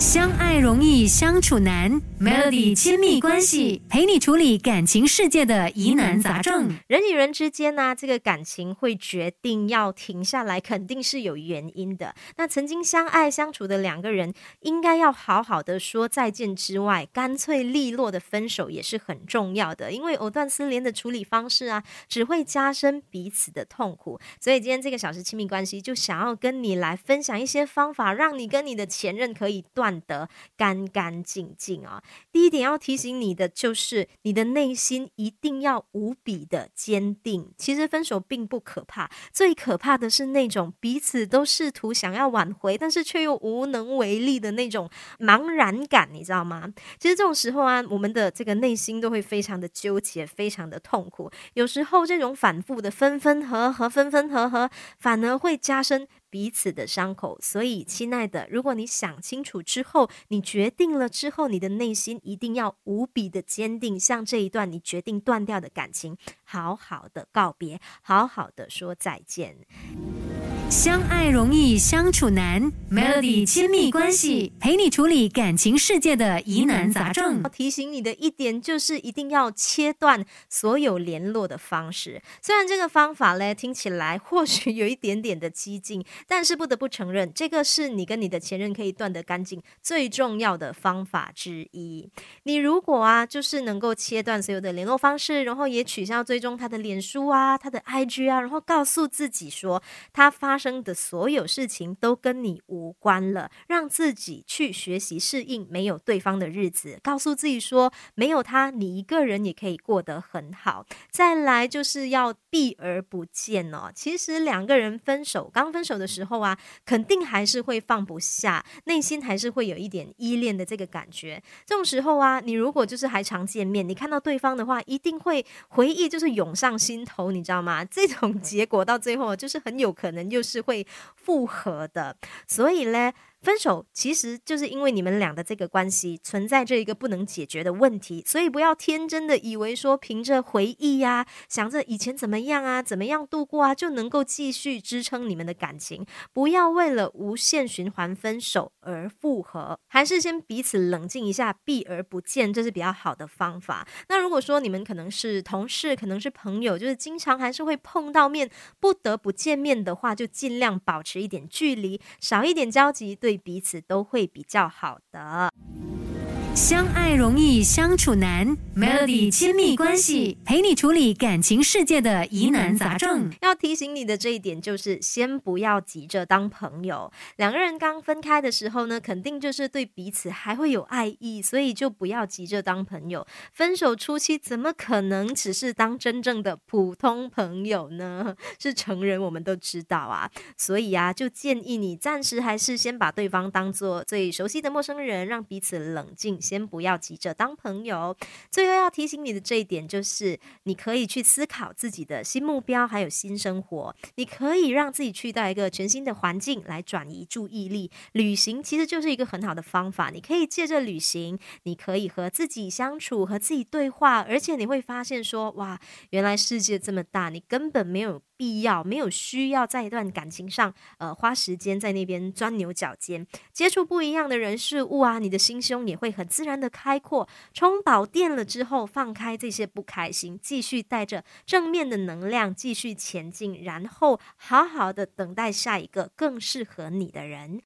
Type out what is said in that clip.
相爱容易相处难，Melody 亲密关系陪你处理感情世界的疑难杂症。人与人之间呢，这个感情会决定要停下来，肯定是有原因的。那曾经相爱相处的两个人，应该要好好的说再见之外，干脆利落的分手也是很重要的。因为藕断丝连的处理方式啊，只会加深彼此的痛苦。所以今天这个小时亲密关系就想要跟你来分享一些方法，让你跟你的前任可以断。得干干净净啊！第一点要提醒你的就是，你的内心一定要无比的坚定。其实分手并不可怕，最可怕的是那种彼此都试图想要挽回，但是却又无能为力的那种茫然感，你知道吗？其实这种时候啊，我们的这个内心都会非常的纠结，非常的痛苦。有时候这种反复的分分合合、分分合合，反而会加深。彼此的伤口，所以，亲爱的，如果你想清楚之后，你决定了之后，你的内心一定要无比的坚定，像这一段你决定断掉的感情，好好的告别，好好的说再见。相爱容易相处难，Melody 亲密关系陪你处理感情世界的疑难杂症。要提醒你的一点就是，一定要切断所有联络的方式。虽然这个方法呢听起来或许有一点点的激进，但是不得不承认，这个是你跟你的前任可以断得干净最重要的方法之一。你如果啊，就是能够切断所有的联络方式，然后也取消追踪他的脸书啊、他的 IG 啊，然后告诉自己说他发。生的所有事情都跟你无关了，让自己去学习适应没有对方的日子，告诉自己说，没有他，你一个人也可以过得很好。再来就是要避而不见哦。其实两个人分手，刚分手的时候啊，肯定还是会放不下，内心还是会有一点依恋的这个感觉。这种时候啊，你如果就是还常见面，你看到对方的话，一定会回忆就是涌上心头，你知道吗？这种结果到最后就是很有可能又是。是会复合的，所以呢。分手其实就是因为你们俩的这个关系存在这一个不能解决的问题，所以不要天真的以为说凭着回忆呀，想着以前怎么样啊，怎么样度过啊，就能够继续支撑你们的感情。不要为了无限循环分手而复合，还是先彼此冷静一下，避而不见，这是比较好的方法。那如果说你们可能是同事，可能是朋友，就是经常还是会碰到面，不得不见面的话，就尽量保持一点距离，少一点交集，对。对彼此都会比较好的。相爱容易相处难，Melody 亲密关系陪你处理感情世界的疑难杂症。要提醒你的这一点就是，先不要急着当朋友。两个人刚分开的时候呢，肯定就是对彼此还会有爱意，所以就不要急着当朋友。分手初期怎么可能只是当真正的普通朋友呢？是成人，我们都知道啊。所以啊，就建议你暂时还是先把对方当做最熟悉的陌生人，让彼此冷静。先不要急着当朋友。最后要提醒你的这一点就是，你可以去思考自己的新目标，还有新生活。你可以让自己去到一个全新的环境来转移注意力。旅行其实就是一个很好的方法。你可以借着旅行，你可以和自己相处，和自己对话，而且你会发现说，哇，原来世界这么大，你根本没有。必要没有需要在一段感情上，呃，花时间在那边钻牛角尖，接触不一样的人事物啊，你的心胸也会很自然的开阔。充饱电了之后，放开这些不开心，继续带着正面的能量继续前进，然后好好的等待下一个更适合你的人。